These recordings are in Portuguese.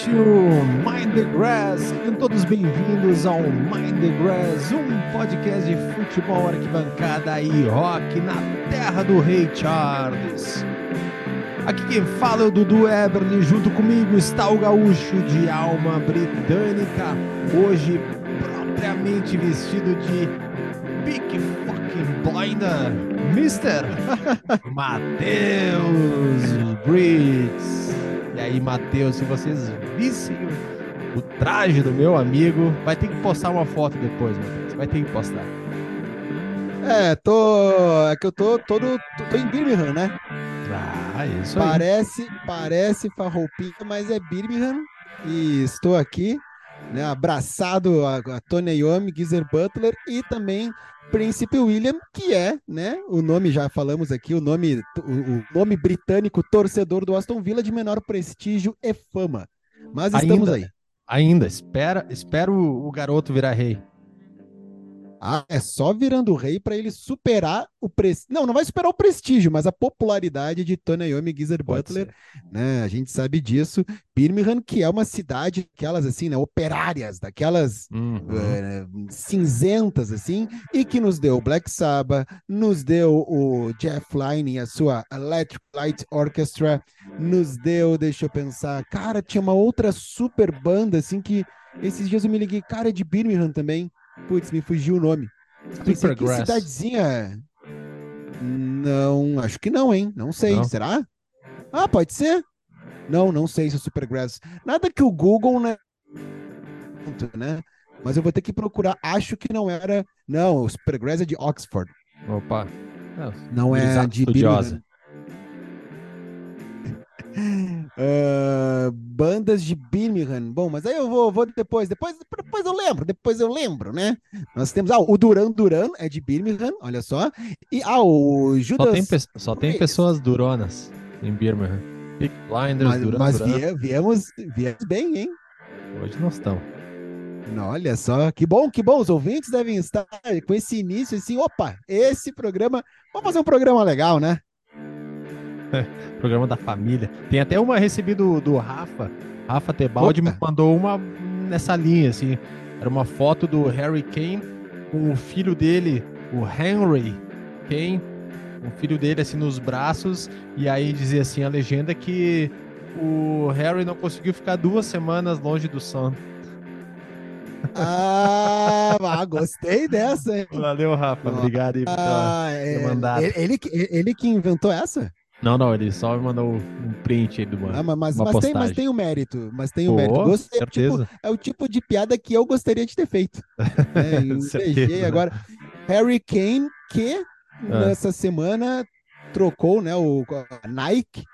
partiu Mind the Grass. Sejam todos bem-vindos ao Mind the Grass, um podcast de futebol arquibancada e rock na terra do Rei Charles. Aqui quem fala é o Dudu Eberly, junto comigo está o gaúcho de alma britânica, hoje propriamente vestido de Big Fucking Blinder, Mr. Matheus Briggs. E aí, Matheus, se vocês o traje do meu amigo, vai ter que postar uma foto depois, Matheus. Vai ter que postar. É, tô. É que eu tô todo. Tô, tô em Birmingham, né? Ah, isso aí. Parece, parece farroupinha, mas é Birmingham. E estou aqui, né? Abraçado a, a Tony Iommi, Geezer Butler e também Príncipe William, que é, né? O nome, já falamos aqui, o nome, o, o nome britânico torcedor do Aston Villa de menor prestígio e fama. Mas estamos Ainda. aí. Ainda, espera, espera o, o garoto virar rei. Ah, é só virando rei para ele superar o prestígio. Não, não vai superar o prestígio, mas a popularidade de Tony Iommi e Geezer Pode Butler, ser. né? A gente sabe disso. Birmingham, que é uma cidade, aquelas assim, né? Operárias, daquelas Uhum. eh, cinzentas, assim, e que nos deu o Black Sabbath, nos deu o Jeff Lynne e a sua Electric Light Orchestra, nos deu, deixa eu pensar, cara, tinha uma outra super banda, assim, que esses dias eu me liguei, cara, é de Birmingham também. Putz, me fugiu o nome. Pensei, que Supergrass. cidadezinha. Não, acho que não, hein? Não sei. Não? Será? Ah, pode ser. Não, não sei se é Supergrass. Nada que o Google, né? né? Mas eu vou ter que procurar. Acho que não era. Não, o Supergrass é de Oxford. Opa. Não é Gurizada de estudiosa. Birmingham. Ah, bandas de Birmingham. Bom, mas aí eu vou, vou depois, depois, depois eu lembro, depois eu lembro, né? Nós temos ah, o Duran Duran é de Birmingham, olha só. E ah, o Judas. Só tem, pe- só tem pessoas duronas em Birmingham. Big Blinders, mas, Duran, mas Duran. vie- viemos, viemos bem, hein? Hoje nós estamos. Olha só, que bom, que bom. Os ouvintes devem estar com esse início assim. Opa, esse programa. Vamos fazer um programa legal, né? Programa da família. Tem até uma recebida do, do Rafa. Rafa Tebaldi Opa. me mandou uma nessa linha, assim. Era uma foto do Harry Kane com o filho dele, o Henry Kane, o filho dele assim nos braços. E aí dizia assim a legenda que o Harry não conseguiu ficar duas semanas longe do Son. Ah, ah, gostei dessa, hein? Valeu, Rafa. Obrigado aí por ter- Ah, é, mandado. ele, ele, ele que inventou essa? Não, não, ele só me mandou um print aí do mano. Ah, mas, mas, tem, mas tem o mérito. Mas tem o Pô, mérito. Gostei. é o tipo- certeza. é o tipo de piada que eu gostaria de ter feito. É, Certeza. invejei agora. Harry Kane, que Ah. nessa semana trocou né, o a Nike.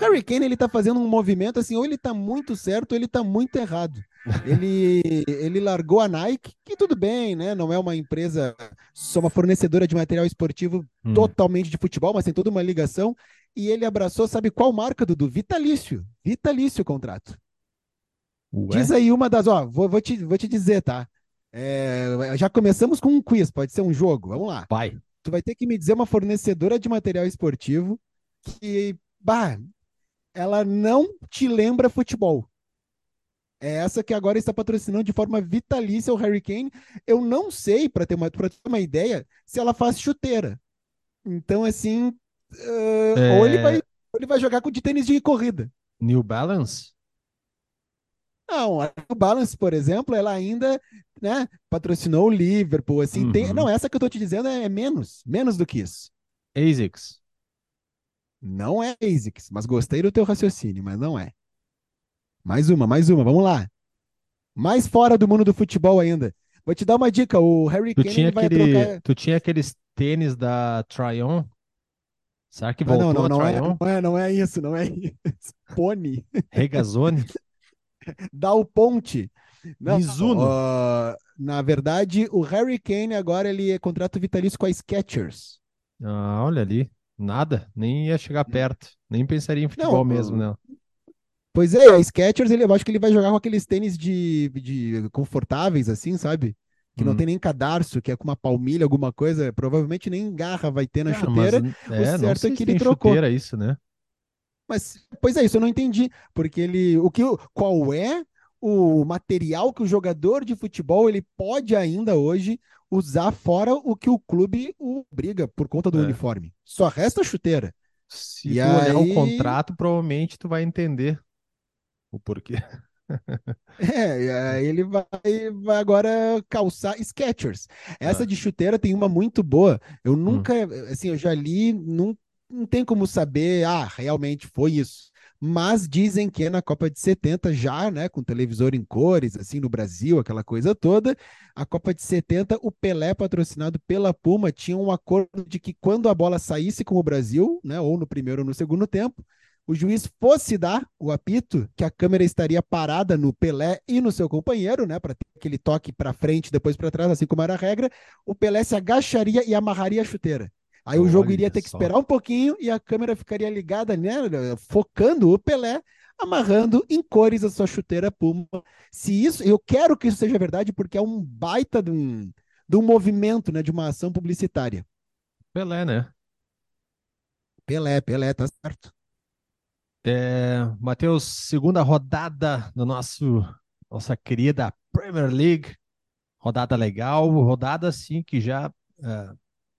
Harry Kane ele tá fazendo um movimento assim, ou ele tá muito certo, ou ele tá muito errado. Ele, ele largou a Nike, que tudo bem, né? Não é uma empresa, só uma fornecedora de material esportivo Hum. totalmente de futebol, mas tem toda uma ligação. E ele abraçou, sabe qual marca, Dudu? Vitalício. Vitalício o contrato. Ué? Diz aí uma das, ó, vou, vou, te, vou te dizer, tá? É, já começamos com um quiz, pode ser um jogo, vamos lá. Vai. Tu vai ter que me dizer uma fornecedora de material esportivo que, bah, ela não te lembra futebol. É essa que agora está patrocinando de forma vitalícia o Harry Kane. Eu não sei, para ter, uma- ter uma ideia, se ela faz chuteira. Então, assim, ah, É. ou ele vai, ou ele vai jogar com de tênis de corrida. New Balance? Não, a New Balance, por exemplo, ela ainda, né, patrocinou o Liverpool, assim, tem, Uhum. não, essa que eu tô te dizendo é menos, menos do que isso. ASICS? Não é ASICS, mas gostei do teu raciocínio, mas não é. Mais uma, mais uma, vamos lá. Mais fora do mundo do futebol ainda. Vou te dar uma dica, o Harry Tu Kane tinha, vai aquele, trocar... tu tinha aqueles tênis da Tryon? Será que Ah, não, voltou não, não a é, Tryon? não é, não é isso, não é isso. Pony, Regazzoni? dá o ponte. Não, Mizuno? ó, na verdade, o Harry Kane agora ele é contrato vitalício com a Skechers. Ah, olha ali. Nada. Nem ia chegar perto. Nem pensaria em futebol Não, mesmo, né? Pois é, a Skechers, ele, eu acho que ele vai jogar com aqueles tênis de, de confortáveis, assim, sabe? Que não Hum. tem nem cadarço, que é com uma palmilha, alguma coisa. Provavelmente nem garra vai ter na Cara, chuteira. mas, é, não certo é que ele trocou. chuteira isso, né? Mas, pois é, isso eu não entendi, porque ele, o que, qual é o material que o jogador de futebol ele pode ainda hoje usar fora o que o clube obriga por conta do É. uniforme. Só resta a chuteira. Se E tu olhar o aí- contrato, provavelmente tu vai entender o porquê. É, ele vai, vai agora calçar Skechers. Essa Ah. de chuteira tem uma muito boa. Eu nunca, assim, eu já li, não, não tem como saber, ah, realmente foi isso. Mas dizem que na Copa de 70, já, né, com televisor em cores, assim, no Brasil, aquela coisa toda, a Copa de 70, o Pelé, patrocinado pela Puma, tinha um acordo de que quando a bola saísse com o Brasil, né, ou no primeiro ou no segundo tempo, o juiz fosse dar o apito, que a câmera estaria parada no Pelé e no seu companheiro, né, para ter aquele toque para frente, depois para trás, assim como era a regra, o Pelé se agacharia e amarraria a chuteira. Aí o jogo Olha iria ter que só. esperar um pouquinho e a câmera ficaria ligada, né, focando o Pelé, amarrando em cores a sua chuteira Puma. Se isso, eu quero que isso seja verdade porque é um baita de um, de um movimento, né, de uma ação publicitária. Pelé, né? Pelé, Pelé, tá certo. É, Matheus, segunda rodada do nosso nossa querida Premier League. Rodada legal, rodada assim que já ah,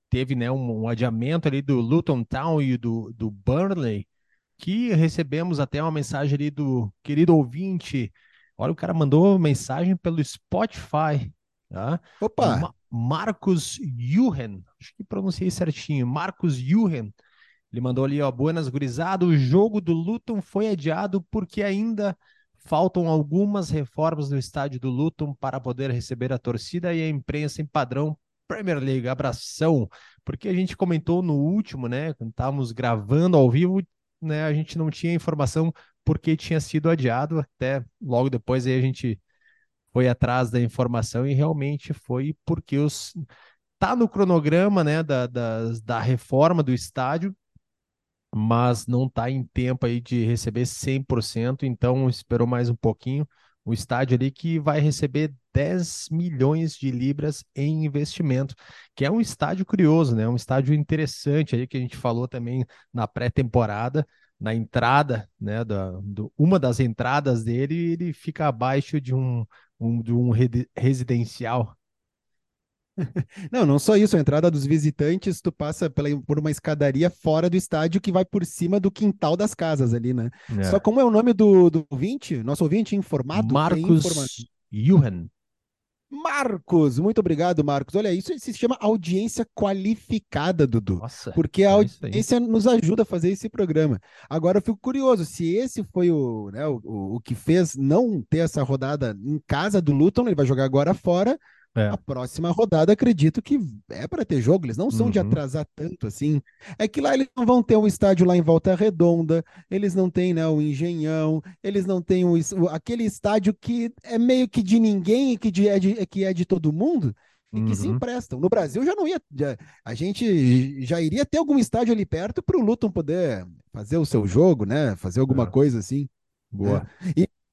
teve né, um, um adiamento ali do Luton Town e do, do Burnley, que recebemos até uma mensagem ali do querido ouvinte. Olha, o cara mandou mensagem pelo Spotify, tá? Opa, Ma- Marcos Juhen, acho que pronunciei certinho, Marcos Juhen. Ele mandou ali, ó, Buenas gurizada, o jogo do Luton foi adiado porque ainda faltam algumas reformas no estádio do Luton para poder receber a torcida e a imprensa em padrão Premier League. Abração, porque a gente comentou no último, né, quando estávamos gravando ao vivo, né, a gente não tinha informação porque tinha sido adiado, até logo depois aí a gente foi atrás da informação e realmente foi porque os tá no cronograma, né, da, da, da reforma do estádio, mas não está em tempo aí de receber 100%, então esperou mais um pouquinho. O estádio ali que vai receber 10 milhões de libras em investimento, que é um estádio curioso, né? Um estádio interessante aí que a gente falou também na pré-temporada, na entrada, né? Da, do, uma das entradas dele, ele fica abaixo de um, um, de um residencial. Não, não só isso, a entrada dos visitantes, tu passa pela, por uma escadaria fora do estádio que vai por cima do quintal das casas ali, né? É. Só como é o nome do, do ouvinte, nosso ouvinte informado, Marcos Juhen. Marcos, muito obrigado, Marcos. Olha, isso se chama audiência qualificada, Dudu. Nossa, Porque a é audiência nos ajuda a fazer esse programa. Agora eu fico curioso, se esse foi o, né, o o que fez não ter essa rodada em casa do Luton, ele vai jogar agora fora. É. A próxima rodada, acredito que é para ter jogo. Eles não são de Uhum. atrasar tanto assim. É que lá eles não vão ter um estádio lá em Volta Redonda, eles não têm né, o Engenhão, eles não têm o, aquele estádio que é meio que de ninguém e que, de- é, de, que é de todo mundo e que se Uhum. emprestam. No Brasil já não ia, já- a gente já iria ter algum estádio ali perto para o Luton poder fazer o seu jogo, né? Fazer alguma É. coisa assim. Boa.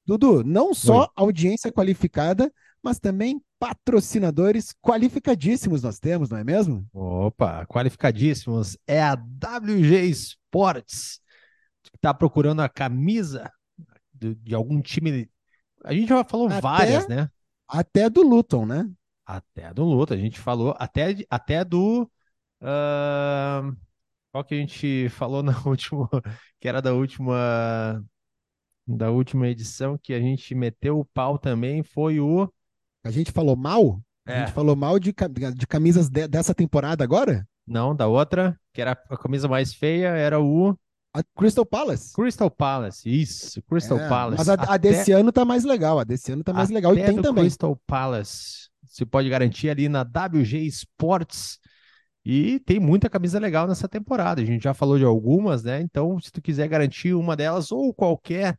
Dudu, não só Oi. audiência qualificada, mas também patrocinadores qualificadíssimos nós temos, não é mesmo? Opa, qualificadíssimos. É a WG Sports. que tá procurando a camisa de, de algum time. A gente já falou Até- várias, né? Até do Luton, né? Até do Luto, a gente falou até, até do. ah, qual que a gente falou na última, que era da última da última edição que a gente meteu o pau também foi o A gente falou mal? A É. gente falou mal de, de camisas de- dessa temporada agora? não da outra que era a camisa mais feia era o A Crystal Palace. Crystal Palace isso Crystal É, Palace Mas a, a Até- desse ano tá mais legal. A desse ano tá mais legal. E tem também. Crystal Palace você pode garantir ali na WG Sports e tem muita camisa legal nessa temporada. A gente já falou de algumas, né? Então, se tu quiser garantir uma delas ou qualquer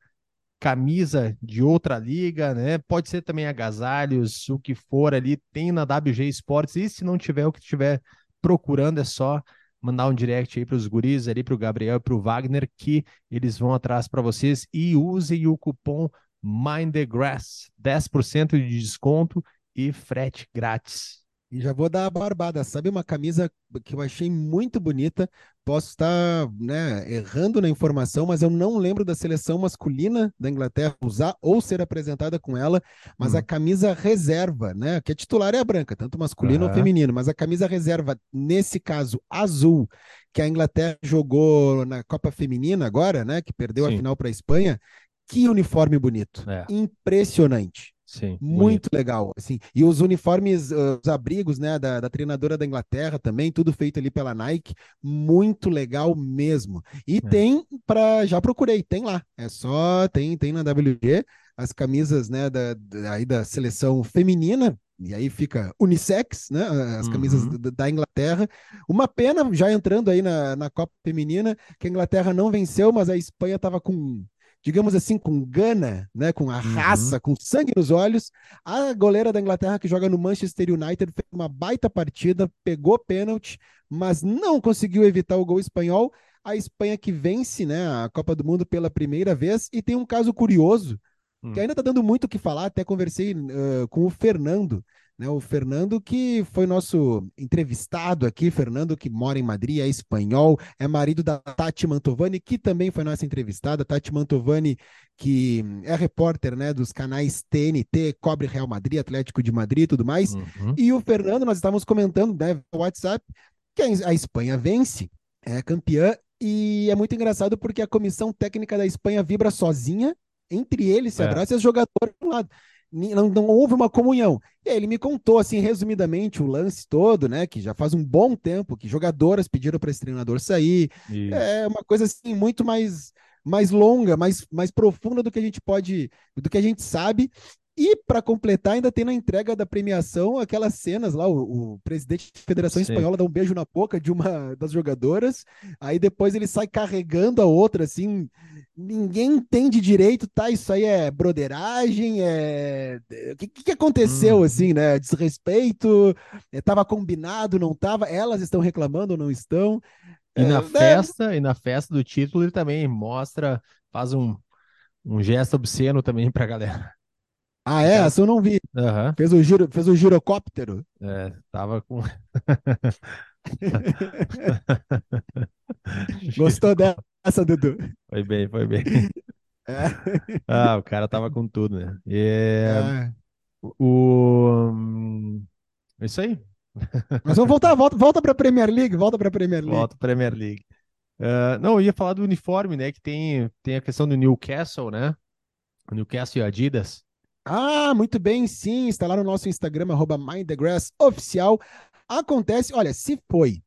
camisa de outra liga, né? Pode ser também agasalhos, o que for ali, tem na WG Sports. E se não tiver o que estiver procurando, é só mandar um direct aí para os guris, ali para o Gabriel e para o Wagner, que eles vão atrás para vocês e usem o cupom Mind the Grass, 10% de desconto e frete grátis. E já vou dar a barbada. Sabe uma camisa que eu achei muito bonita? Posso estar né, errando na informação, mas eu não lembro da seleção masculina da Inglaterra usar ou ser apresentada com ela. Mas hum. a camisa reserva, né? Que a titular é a branca, tanto masculino uhum. ou feminino. Mas a camisa reserva, nesse caso, azul, que a Inglaterra jogou na Copa Feminina agora, né? Que perdeu Sim. a final para a Espanha. Que uniforme bonito. É. Impressionante. Sim, muito bonito. legal, assim. E os uniformes, os abrigos, né, da, da, treinadora da Inglaterra também, tudo feito ali pela Nike, muito legal mesmo. E é. tem para, já procurei, tem lá. É só tem tem na WG as camisas, né, da, da, aí da seleção feminina. E aí fica unissex, né? As uhum. camisas da, da Inglaterra. Uma pena, já entrando aí na, na Copa Feminina, que a Inglaterra não venceu, mas a Espanha estava com digamos assim, com gana, né, com a uhum. raça, uhum. com sangue nos olhos. A goleira da Inglaterra que joga no Manchester United fez uma baita partida, pegou pênalti, mas não conseguiu evitar o gol espanhol. A Espanha que vence, né, a Copa do Mundo pela primeira vez e tem um caso curioso que hum. ainda está dando muito o que falar. Até conversei uh, com o Fernando, né? O Fernando, que foi nosso entrevistado aqui, Fernando, que mora em Madrid, é espanhol, é marido da Tati Mantovani, que também foi nossa entrevistada. Tati Mantovani, que é repórter né, dos canais TNT, Cobre Real Madrid, Atlético de Madrid e tudo mais. Uhum. E o Fernando, nós estávamos comentando né, no WhatsApp que a Espanha vence, é campeã, e é muito engraçado porque a comissão técnica da Espanha vibra sozinha, entre eles se é. abraça e os jogadores um lado não, não, houve uma comunhão. E aí ele me contou, assim, resumidamente, o lance todo, né? Que já faz um bom tempo que jogadoras pediram para esse treinador sair. Isso. É uma coisa, assim, muito mais, mais longa, mais, mais profunda do que a gente pode, do que a gente sabe. E para completar, ainda tem na entrega da premiação aquelas cenas lá, o, o presidente da Federação Sim. Espanhola dá um beijo na boca de uma das jogadoras, aí depois ele sai carregando a outra, assim, ninguém entende direito, tá? Isso aí é broderagem, é. O que, que aconteceu, hum. assim, né? Desrespeito, é, tava combinado, não tava, elas estão reclamando ou não estão. E na é, né? festa, e na festa do título, ele também mostra, faz um, um gesto obsceno também pra galera. Ah, é? Essa eu não vi. Uhum. Fez, o giro, fez o girocóptero. É, tava com. Gostou dessa, Dudu? Foi bem, foi bem. É. Ah, o cara tava com tudo, né? É... O... É isso aí. Mas vamos voltar, volta, volta para a Premier League, volta para a Premier League. Volta Premier League. Uh, não, eu ia falar do uniforme, né? Que tem, tem a questão do Newcastle, né? O Newcastle e Adidas. Ah, muito bem, sim. Está lá no nosso Instagram, arroba oficial. Acontece, olha, se foi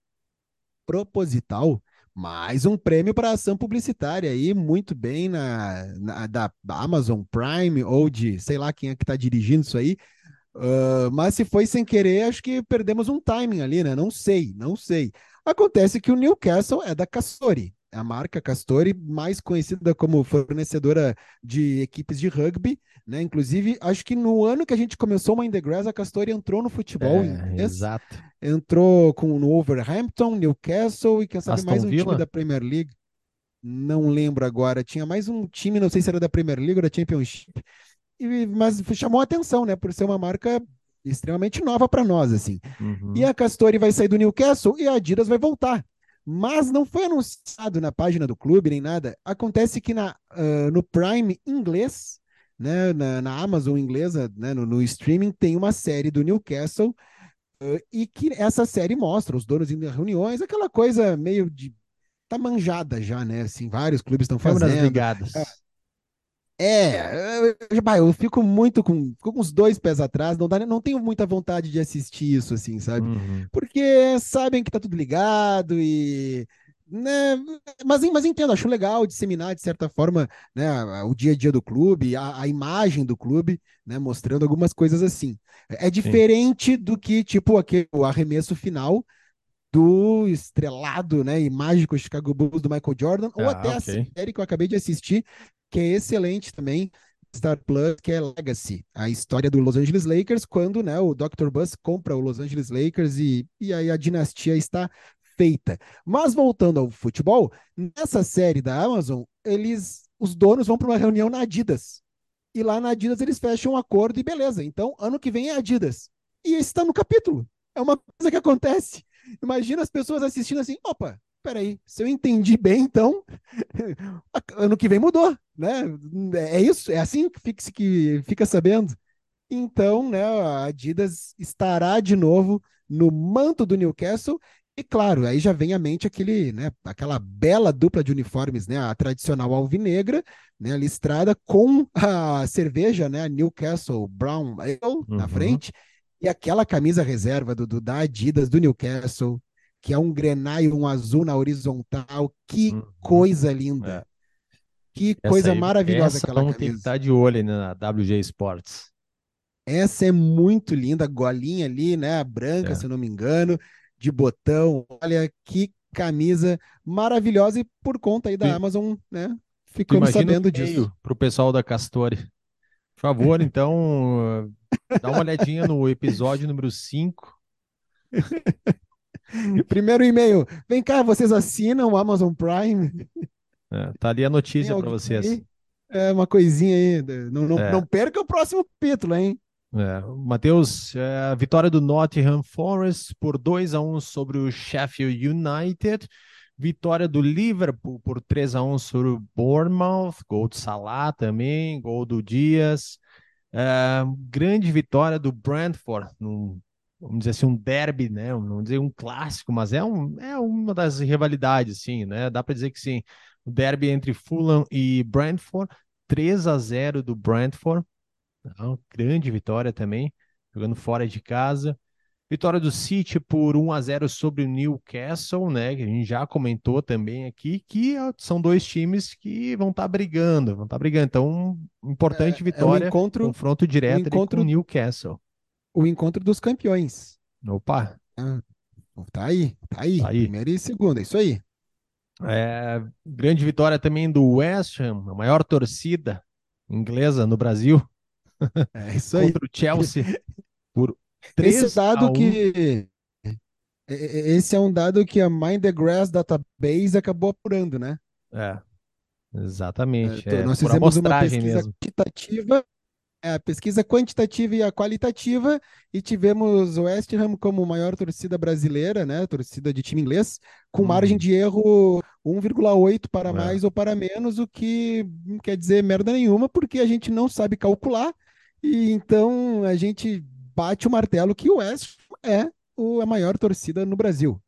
proposital, mais um prêmio para ação publicitária aí, muito bem na, na da Amazon Prime ou de sei lá quem é que está dirigindo isso aí. Uh, mas se foi sem querer, acho que perdemos um timing ali, né? Não sei, não sei. Acontece que o Newcastle é da Castori, a marca Castori, mais conhecida como fornecedora de equipes de rugby, né? Inclusive, acho que no ano que a gente começou o Mind the Grass, a Castori entrou no futebol. É, exato. Entrou com no Wolverhampton, Newcastle e quem sabe Aston mais um Villa? time da Premier League. Não lembro agora. Tinha mais um time, não sei se era da Premier League ou da Championship. E, mas chamou a atenção, né? Por ser uma marca extremamente nova para nós, assim. Uhum. E a Castori vai sair do Newcastle e a Adidas vai voltar mas não foi anunciado na página do clube nem nada. Acontece que na, uh, no Prime inglês, né, na, na Amazon inglesa, né, no, no, streaming, tem uma série do Newcastle uh, e que essa série mostra os donos indo em reuniões, aquela coisa meio de. tá manjada já, né? Assim, vários clubes estão fazendo. Ligadas. Uh, é, eu, eu fico muito com, fico com os dois pés atrás, não, dá, não tenho muita vontade de assistir isso, assim, sabe? Uhum. Porque sabem que tá tudo ligado e. Né, mas, mas entendo, acho legal disseminar, de certa forma, né, o dia a dia do clube, a, a imagem do clube, né, mostrando algumas coisas assim. É diferente Sim. do que, tipo, aquele, o arremesso final do estrelado né, e mágico Chicago Bulls do Michael Jordan, ou ah, até okay. a série que eu acabei de assistir, que é excelente também, Star Plus, que é Legacy, a história do Los Angeles Lakers, quando né, o Dr. Buzz compra o Los Angeles Lakers e, e aí a dinastia está feita. Mas voltando ao futebol, nessa série da Amazon, eles, os donos vão para uma reunião na Adidas. E lá na Adidas eles fecham um acordo e beleza. Então, ano que vem é Adidas. E esse está no capítulo. É uma coisa que acontece. Imagina as pessoas assistindo assim, opa, peraí, se eu entendi bem, então ano que vem mudou, né? É isso, é assim que fica, que fica sabendo. Então, né, a Adidas estará de novo no manto do Newcastle e claro, aí já vem à mente aquele, né, aquela bela dupla de uniformes, né, a tradicional alvinegra, né, listrada com a cerveja, né, a Newcastle Brown Ale uhum. na frente, e aquela camisa reserva do, do, da Adidas do Newcastle, que é um grenário, um azul na horizontal, que uhum. coisa linda. É. Que essa coisa aí, maravilhosa essa aquela camisa. tem que estar de olho na WG Sports. Essa é muito linda, golinha ali, né, branca, é. se não me engano de botão. Olha que camisa maravilhosa e por conta aí da Sim. Amazon, né? Ficamos sabendo disso. Para o pessoal da Castori. Por favor, então, dá uma olhadinha no episódio número 5. Primeiro e-mail. Vem cá, vocês assinam o Amazon Prime? É, tá ali a notícia para vocês. Aí? É uma coisinha aí. Não, não, é. não perca o próximo capítulo, hein? É, Matheus, é, vitória do Nottingham Forest por 2 a 1 sobre o Sheffield United. Vitória do Liverpool por 3 a 1 sobre o Bournemouth. Gol do Salah também, gol do Dias. É, grande vitória do Brentford, num, vamos dizer assim, um derby, né? Vamos dizer um clássico, mas é, um, é uma das rivalidades, sim, né? Dá para dizer que sim. O derby entre Fulham e Brentford, 3 a 0 do Brentford. Uma grande vitória também, jogando fora de casa. Vitória do City por 1 a 0 sobre o Newcastle, né? Que a gente já comentou também aqui, que são dois times que vão estar tá brigando, vão estar tá brigando. Então, importante é, vitória, é encontro, confronto direto encontro, com o Newcastle. O encontro dos campeões. Opa! Ah, tá aí, tá aí, tá aí. Primeira e segunda, isso aí. É, grande vitória também do West Ham, a maior torcida inglesa no Brasil. É isso aí. Contra o Chelsea por 3 Esse dado que esse é um dado que a Mind the Grass Database acabou apurando, né? É. Exatamente. É, é, nós fizemos uma pesquisa mesmo. quantitativa é, a pesquisa quantitativa e a qualitativa, e tivemos o West Ham como maior torcida brasileira, né? Torcida de time inglês, com hum. margem de erro 1,8 para é. mais ou para menos, o que não quer dizer merda nenhuma, porque a gente não sabe calcular, e então a gente bate o martelo que o West é a maior torcida no Brasil.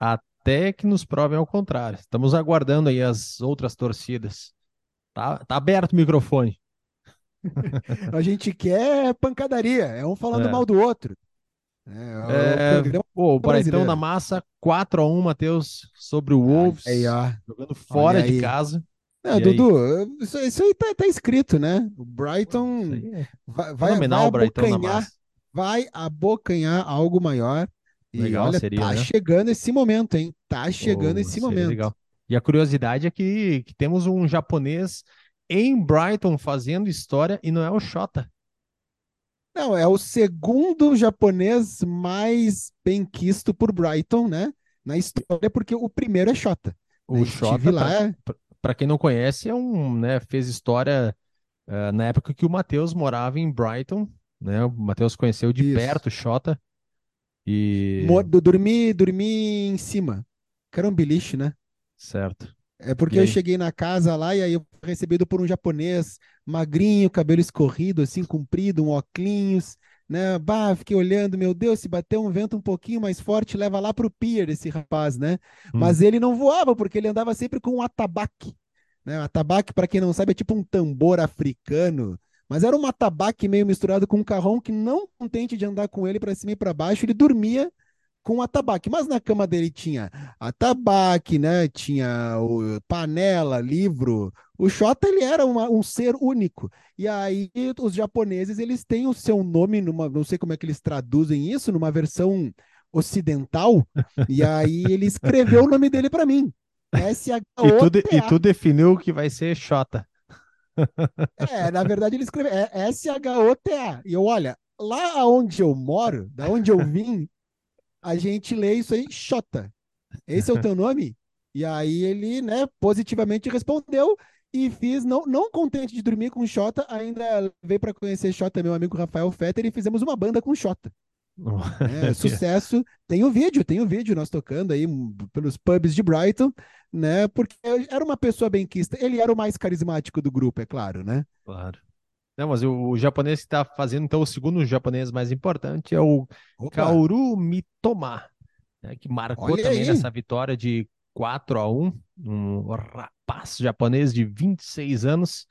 Até que nos provem ao contrário. Estamos aguardando aí as outras torcidas. Tá, tá aberto o microfone a gente quer pancadaria, é um falando é. mal do outro. É, é, o Braitão na massa, 4x1, Matheus, sobre o Wolves, aí, jogando fora de casa. É, Dudu, isso, isso, aí tá, tá, escrito, né? O Brighton é vai, vai, vai, abocanhar, vai abocanhar algo maior. E legal, olha, seria, tá né? chegando esse momento, hein? Tá chegando oh, esse momento. Legal. E a curiosidade é que, que temos um japonês em Brighton fazendo história e não é o Shota. Não, é o segundo japonês mais bem quisto por Brighton, né? Na história, porque o primeiro é Shota. O Shota, lá... para quem não conhece, é um, né, fez história uh, na época que o Matheus morava em Brighton, né? O Matheus conheceu de Isso. perto o Shota. E... Dormi, dormi em cima. Que era um beliche, né? Certo. É porque eu cheguei na casa lá e aí eu fui recebido por um japonês, magrinho, cabelo escorrido, assim, comprido, um óculos, né? Bah, fiquei olhando, meu Deus, se bater um vento um pouquinho mais forte, leva lá pro pier esse rapaz, né? Hum. Mas ele não voava, porque ele andava sempre com um atabaque. Né? Atabaque, para quem não sabe, é tipo um tambor africano. Mas era um atabaque meio misturado com um carrão que não contente de andar com ele para cima e para baixo, ele dormia com atabaque. Mas na cama dele tinha atabaque, né? Tinha o panela, livro. O Shota ele era uma, um ser único. E aí os japoneses eles têm o seu nome numa, não sei como é que eles traduzem isso, numa versão ocidental. e aí ele escreveu o nome dele para mim. S H O T -A. E tu, e tu definiu que vai ser Shota. é, na verdade ele escreveu é S H O T A. E eu olha, lá onde eu moro, da onde eu vim, a gente lê isso aí, Xota. Esse é o teu nome? E aí ele, né, positivamente respondeu e fiz, não, não contente de dormir com Xota, ainda veio para conhecer Xota, meu amigo Rafael Fetter, e fizemos uma banda com Xota. É, sucesso. Tem o vídeo, tem o vídeo nós tocando aí pelos pubs de Brighton, né? Porque era uma pessoa bem quista. Ele era o mais carismático do grupo, é claro, né? Claro. Não, mas o, o japonês que está fazendo, então, o segundo japonês mais importante é o Opa. Kaoru Mitoma, né, que marcou Olha também aí. nessa vitória de 4 a 1 um rapaz japonês de 26 anos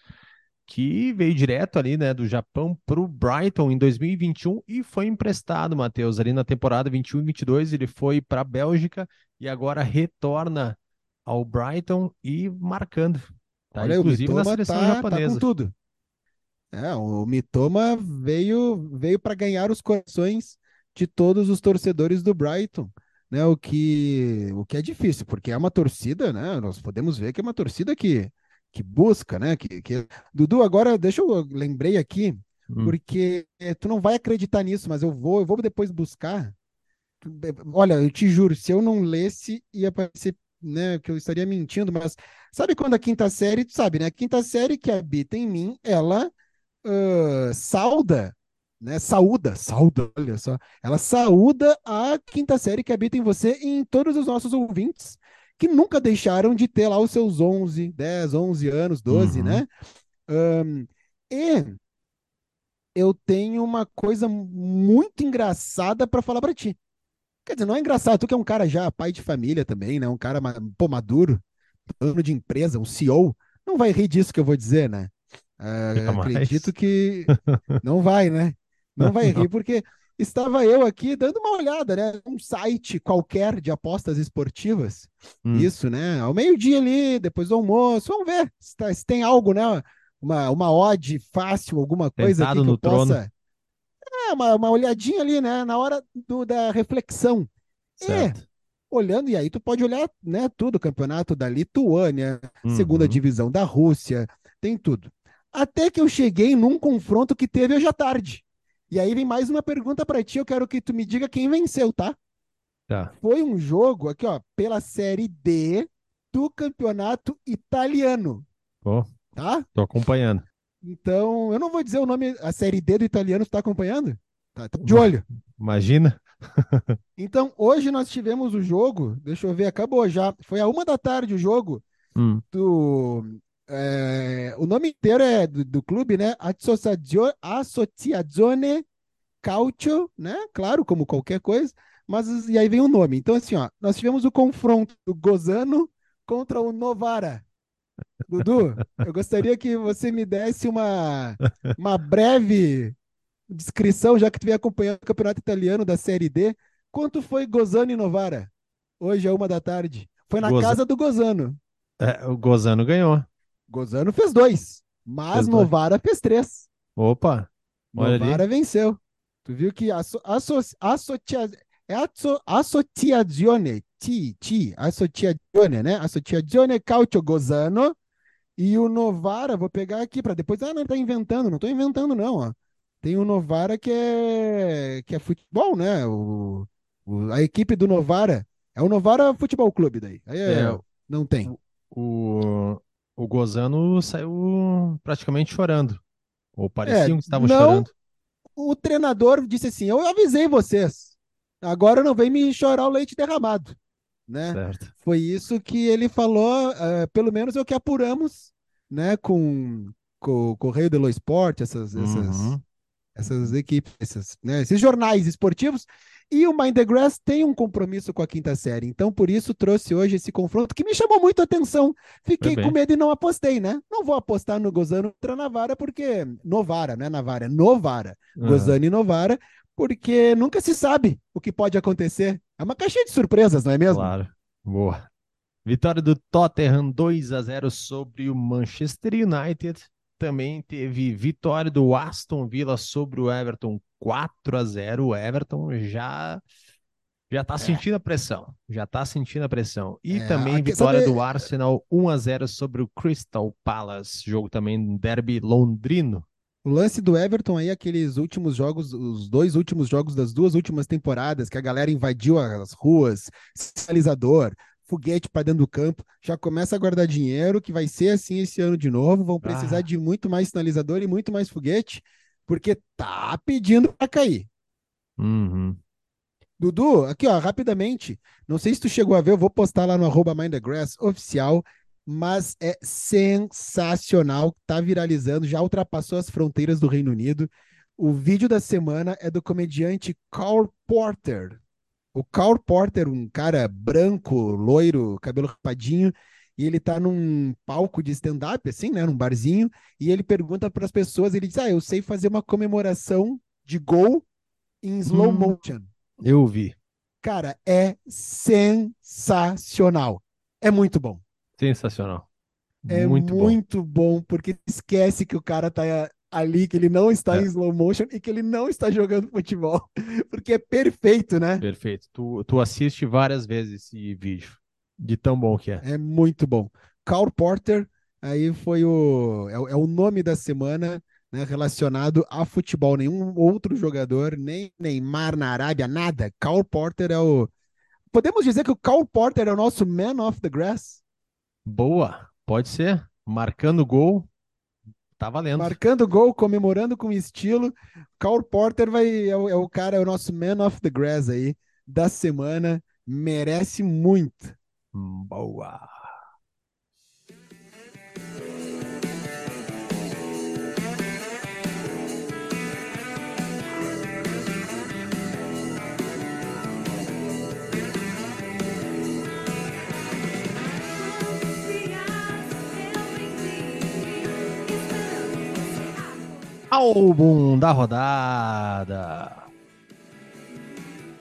que veio direto ali, né, do Japão para o Brighton em 2021 e foi emprestado, Matheus, ali na temporada 21 e 22 ele foi para a Bélgica e agora retorna ao Brighton e marcando. Tá, Olha, inclusive na seleção tá, japonesa. Tá com tudo. É, o Mitoma veio veio para ganhar os corações de todos os torcedores do Brighton, né? O que o que é difícil, porque é uma torcida, né? Nós podemos ver que é uma torcida que que busca, né? Que, que... Dudu, agora deixa eu lembrei aqui, hum. porque tu não vai acreditar nisso, mas eu vou, eu vou depois buscar. Olha, eu te juro, se eu não lesse, ia parecer né, que eu estaria mentindo, mas sabe quando a quinta série, tu sabe, né? A quinta série que habita em mim, ela uh, sauda, né? Saúda, sauda, olha só. Ela saúda a quinta série que habita em você e em todos os nossos ouvintes que nunca deixaram de ter lá os seus 11, 10, 11 anos, 12, uhum. né? Um, e eu tenho uma coisa muito engraçada para falar para ti. Quer dizer, não é engraçado, tu que é um cara já pai de família também, né? Um cara pô, maduro, dono de empresa, um CEO, não vai rir disso que eu vou dizer, né? Uh, acredito que não vai, né? Não vai rir, porque estava eu aqui dando uma olhada, né? Um site qualquer de apostas esportivas. Hum. Isso, né? Ao meio-dia ali, depois do almoço, vamos ver se, tá, se, tem algo, né? Uma, uma odd fácil, alguma coisa aqui que eu trono. possa. É, uma, uma olhadinha ali, né? Na hora do, da reflexão. Certo. E olhando, e aí tu pode olhar, né? Tudo, campeonato da Lituânia, uhum. segunda divisão da Rússia, tem tudo. Até que eu cheguei num confronto que teve hoje à tarde. E aí vem mais uma pergunta para ti, eu quero que tu me diga quem venceu, tá? Tá. Foi um jogo aqui, ó, pela Série D do Campeonato Italiano. Tá? Tô acompanhando. Então, eu não vou dizer o nome, a Série D do italiano, tu tá acompanhando? Tá, tá de olho. Imagina. então, hoje nós tivemos o jogo, deixa eu ver, acabou já. Foi a uma da tarde o jogo hum. do é, o nome inteiro é do, do clube, né? Associazione, Calcio, né? Claro, como qualquer coisa, mas e aí vem o nome. Então, assim, ó, nós tivemos o confronto do Gozano contra o Novara. Dudu, eu gostaria que você me desse uma, uma breve descrição, já que tu vem acompanhando o campeonato italiano da Série D. Quanto foi Gozano e Novara? Hoje é uma da tarde. Foi na Goza... casa do Gozano. É, o Gozano ganhou. Gozano fez dois, mas fez Novara dois. fez três. Opa! Novara ali. venceu. Tu viu que asso, asso, associa, é asso, associazione, ti, ti, associazione, né? Associazione Calcio Gozano e o Novara, vou pegar aqui para depois, ah, não tá inventando, não tô inventando não, ó. Tem o Novara que é que é futebol, né? O, o a equipe do Novara é o Novara Futebol Clube daí. Aí é, é, não tem. O, o Gozano saiu praticamente chorando. Ou pareciam é, que estavam não, chorando. O treinador disse assim: Eu avisei vocês. Agora não vem me chorar o leite derramado. Né? Certo. Foi isso que ele falou, uh, pelo menos é o que apuramos né, com, com o Correio de Esporte, essas, essas, uhum. essas equipes, esses, né, esses jornais esportivos. E o Mind the Grass tem um compromisso com a quinta série. Então, por isso, trouxe hoje esse confronto que me chamou muito a atenção. Fiquei com medo e não apostei, né? Não vou apostar no Gozano contra Navara, porque. Novara, não é Navara, é Novara. Uhum. Gozano e Novara, porque nunca se sabe o que pode acontecer. É uma caixinha de surpresas, não é mesmo? Claro. Boa. Vitória do Tottenham 2 a 0 sobre o Manchester United. Também teve vitória do Aston Villa sobre o Everton 4 a 0 o Everton já já tá é. sentindo a pressão, já tá sentindo a pressão. E é, também vitória sabe... do Arsenal 1 a 0 sobre o Crystal Palace, jogo também derby londrino. O lance do Everton aí, aqueles últimos jogos, os dois últimos jogos das duas últimas temporadas, que a galera invadiu as ruas, sinalizador, foguete para dentro do campo, já começa a guardar dinheiro, que vai ser assim esse ano de novo, vão precisar ah. de muito mais sinalizador e muito mais foguete porque tá pedindo para cair. Uhum. Dudu, aqui ó, rapidamente. Não sei se tu chegou a ver, eu vou postar lá no arroba Mind the Grass oficial, mas é sensacional, tá viralizando, já ultrapassou as fronteiras do Reino Unido. O vídeo da semana é do comediante Carl Porter. O Carl Porter, um cara branco, loiro, cabelo rapadinho, e ele tá num palco de stand-up, assim, né, num barzinho, e ele pergunta para as pessoas, ele diz: "Ah, eu sei fazer uma comemoração de gol em slow Hum. motion". Eu vi. Cara, é sensacional. É muito bom. Sensacional. É muito, muito, bom. bom. porque esquece que o cara tá ali, que ele não está É. em slow motion e que ele não está jogando futebol. Porque é perfeito, né? Perfeito. Tu, tu assiste várias vezes esse vídeo. De tão bom que é. É muito bom. Carl Porter, aí foi o. É, o- é o nome da semana. Né, relacionado a futebol, nenhum outro jogador, nem Neymar na Arábia, nada. Carl Porter é o. Podemos dizer que o Carl Porter é o nosso man of the grass? Boa. Pode ser. Marcando gol. Tá valendo. Marcando gol, comemorando com estilo. Carl Porter vai, é, o, é o cara, é o nosso man of the grass aí da semana. Merece muito. Boa. Álbum da rodada.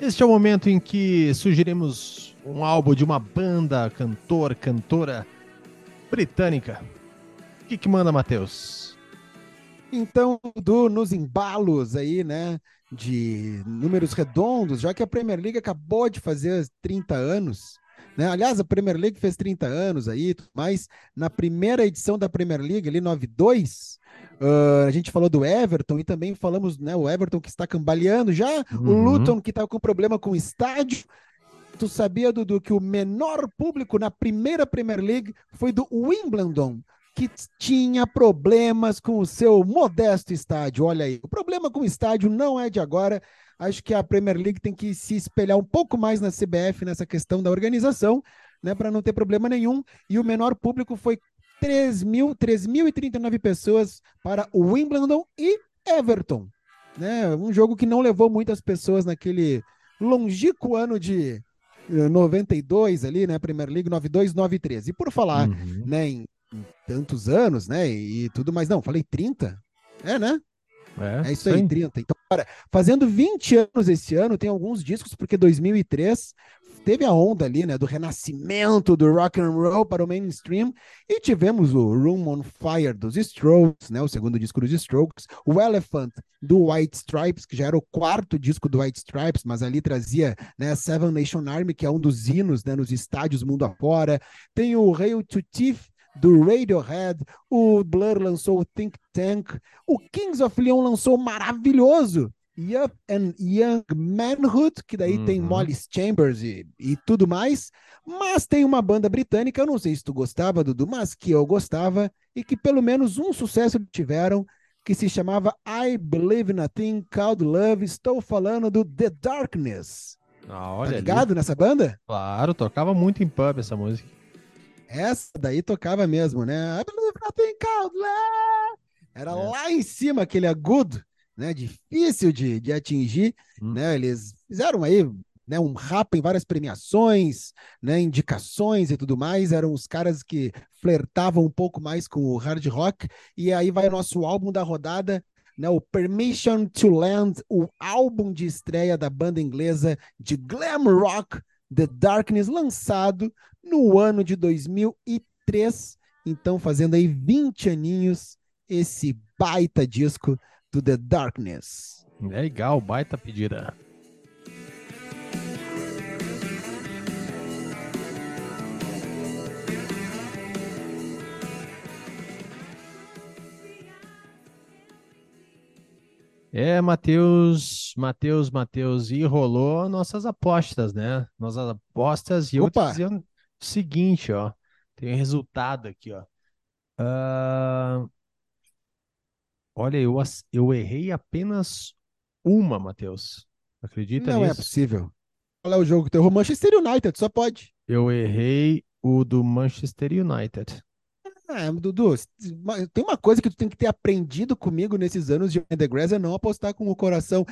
Este é o momento em que sugerimos um álbum de uma banda, cantor, cantora britânica. O que, que manda, Matheus? Então, do, nos embalos aí, né, de números redondos, já que a Premier League acabou de fazer 30 anos, né? Aliás, a Premier League fez 30 anos aí, mas na primeira edição da Premier League, ali 92, uh, a gente falou do Everton e também falamos, né, o Everton que está cambaleando já, o Uhum. Luton que está com problema com o estádio. Tu sabia, Dudu, que o menor público na primeira Premier League foi do Wimbledon, que tinha problemas com o seu modesto estádio. Olha aí, o problema com o estádio não é de agora. Acho que a Premier League tem que se espelhar um pouco mais na CBF nessa questão da organização, né, para não ter problema nenhum. E o menor público foi 3 mil, 3.039 pessoas para o Wimbledon e Everton. Né? Um jogo que não levou muitas pessoas naquele longínquo ano de eh, 92 ali, né? Premier League 92, 93. E por falar, Uhum. né, em, em tantos anos, né, e, tudo mais, não, falei 30? É, né? É, É isso aí, 30. Então, cara, fazendo 20 anos esse ano, tem alguns discos, porque 2003 teve a onda ali, né, do renascimento do rock and roll para o mainstream, e tivemos o Room on Fire dos Strokes, né, o segundo disco dos Strokes, o Elephant do White Stripes, que já era o quarto disco do White Stripes, mas ali trazia, né, Seven Nation Army, que é um dos hinos, né, nos estádios mundo afora. Tem o Hail to Thief do Radiohead, o Blur lançou o Think Tank, o Kings of Leon lançou o maravilhoso Yup and Young Manhood, que daí tem Uhum. Molly Chambers e, e tudo mais, mas tem uma banda britânica, eu não sei se tu gostava, Dudu, mas que eu gostava, e que pelo menos um sucesso tiveram, que se chamava I Believe in a Thing Called Love, estou falando do The Darkness. Ah, Tá olha ali. ligado nessa banda? Claro, tocava muito em pub essa música. Essa daí tocava mesmo, né? I believe nothing called love. Era É. lá em cima, aquele agudo, né? Difícil de, de atingir, Hum. né? Eles fizeram aí né, um rap em várias premiações, né? Indicações e tudo mais. Eram os caras que flertavam um pouco mais com o hard rock. E aí vai o nosso álbum da rodada, né? O Permission to Land, o álbum de estreia da banda inglesa de glam rock The Darkness, lançado no ano de 2003. Então, fazendo aí 20 aninhos, esse baita disco do The Darkness. Legal, baita pedida. É, Matheus, Matheus, Matheus, e rolou nossas apostas, né? Nossas apostas, e eu te Opa! dizer o seguinte, ó, tem um resultado aqui, ó. Ah, olha, eu, eu errei apenas uma, Matheus. Acredita Não nisso? é possível. Qual é o jogo que tu errou? Manchester United, só pode. Eu errei o do Manchester United. É, Dudu, tem uma coisa que tu tem que ter aprendido comigo nesses anos de The Grass é não apostar com o coração.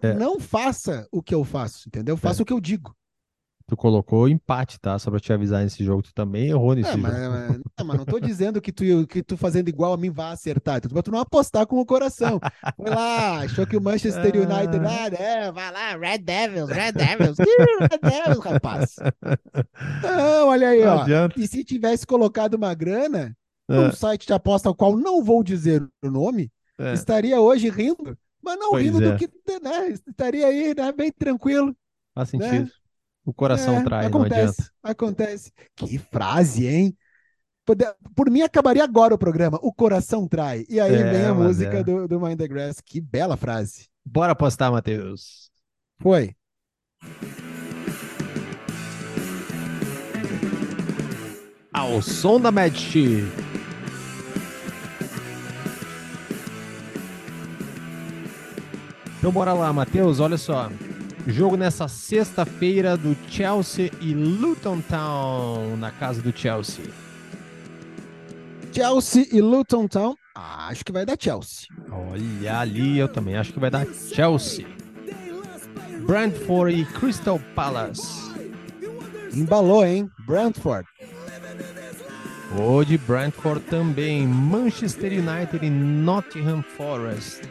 É. Não faça o que eu faço, entendeu? Faça É. o que eu digo. Tu colocou empate, tá? Só pra te avisar nesse jogo. Tu também errou nesse É, jogo. mas, não, mas não tô dizendo que tu, que tu fazendo igual a mim vai acertar. Tu, tu não apostar com o coração. Foi lá, achou que o Manchester United. Ah, é, vai lá, Red Devils, Red Devils. Red Devils, rapaz. Não, olha aí, Não ó. adianta. E se tivesse colocado uma grana É, num site de aposta ao qual não vou dizer o nome, é. estaria hoje rindo, mas não Pois rindo é. do que, né? Estaria aí, né? Bem tranquilo. Faz sentido. O coração É, traz, não acontece, adianta. acontece. Que frase, hein? Por mim, acabaria agora o programa. O coração trai. E aí É, vem a música é. do, do Mind the Grass. Que bela frase. Bora apostar, Matheus. Foi. Ao som da Chief. Então bora lá, Matheus, olha só. Jogo nessa sexta-feira do Chelsea e Luton Town, na casa do Chelsea. Chelsea e Luton Town. Ah, acho que vai dar Chelsea. Olha ali, eu também acho que vai dar Chelsea. Brentford e Crystal Palace. Embalou, hein? Brentford. De Brentford também. Manchester United e Nottingham Forest.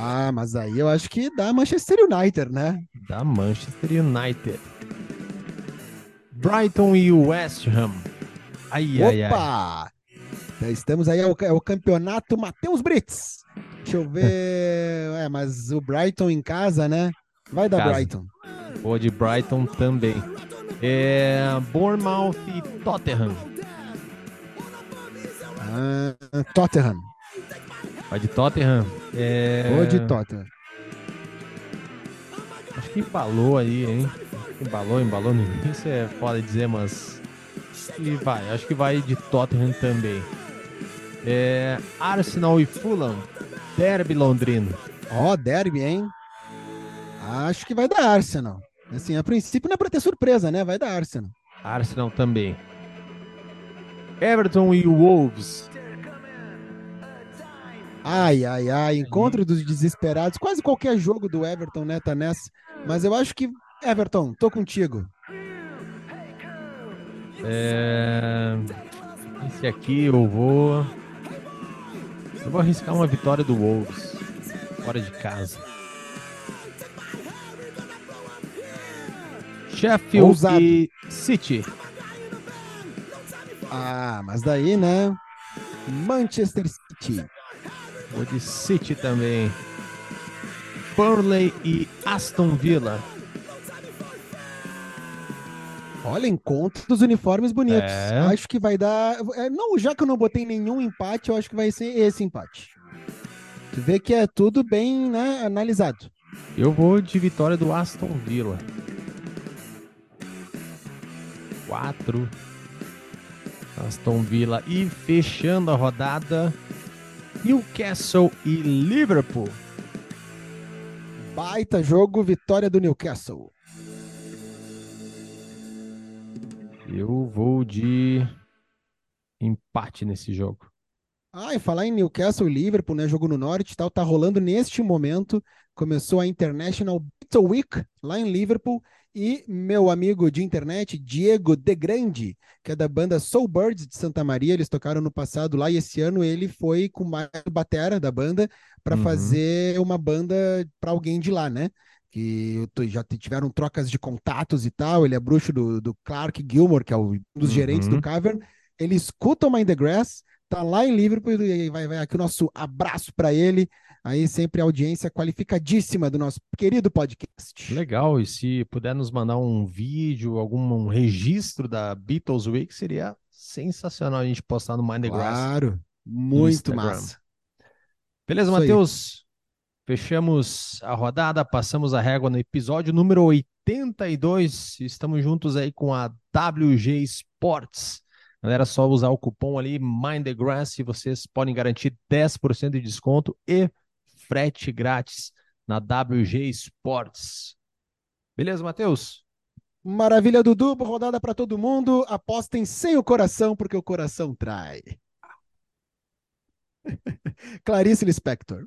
Ah, mas aí eu acho que dá Manchester United, né? Da Manchester United. Brighton e West Ham. Ai, ai, ai. Opa! Já Estamos aí, é o, é o campeonato Matheus Brits. Deixa eu ver. é, mas o Brighton em casa, né? Vai dar Casa. Brighton. Vou de Brighton também. É, Bournemouth e Tottenham. Ah, Tottenham. Vai de Tottenham. É, Vou de Tottenham. Acho que embalou aí, hein? Embalou, embalou no início, é foda dizer, mas. E vai, acho que vai de Tottenham também. É, Arsenal e Fulham. Derby londrino. Ó, derby, hein? Acho que vai dar Arsenal. Assim, a princípio não é pra ter surpresa, né? Vai dar Arsenal. Arsenal também. Everton e Wolves. Ai, ai, ai. Encontro dos desesperados. Quase qualquer jogo do Everton, né? Tá nessa. Mas eu acho que. Everton, tô contigo. É, Esse aqui eu vou. Eu vou arriscar uma vitória do Wolves. Fora de casa. Sheffield Ousado. e City. Ah, mas daí, né? Manchester City. Vou de City também. Burnley e Aston Villa. Olha, encontro dos uniformes bonitos. É. Acho que vai dar. é, não, já que eu não botei nenhum empate, eu acho que vai ser esse empate. Tu vê que é tudo bem né, analisado. Eu vou de vitória do Aston Villa. 4. Aston Villa. E fechando a rodada, Newcastle e Liverpool. Baita jogo, vitória do Newcastle. Eu vou de empate nesse jogo. Ah, e falar em Newcastle e Liverpool, né? Jogo no norte e tal, tá rolando neste momento. Começou a International Battle Week lá em Liverpool. E meu amigo de internet, Diego De Grande, que é da banda Soul Birds de Santa Maria, eles tocaram no passado lá e esse ano ele foi com mais batera da banda para Uhum. fazer uma banda para alguém de lá, né? Que já tiveram trocas de contatos e tal. Ele é bruxo do, do Clark Gilmore, que é o- um dos gerentes Uhum. do Cavern. Ele escuta o Mind the Grass, tá lá em Liverpool e vai, vai aqui o nosso abraço para ele. Aí sempre audiência qualificadíssima do nosso querido podcast. Legal, e se puder nos mandar um vídeo, algum um registro da Beatles Week, seria sensacional a gente postar no Mind the Grass. Claro, muito massa. Beleza. Matheus? Fechamos a rodada, passamos a régua no episódio número 82. Estamos juntos aí com a WG Sports. Galera, só usar o cupom ali Mind the Grass e vocês podem garantir 10% de desconto e frete grátis na WG Sports. Beleza, Matheus? Maravilha, Dudu. Rodada para todo mundo. Apostem sem o coração, porque o coração trai. Clarice Lispector.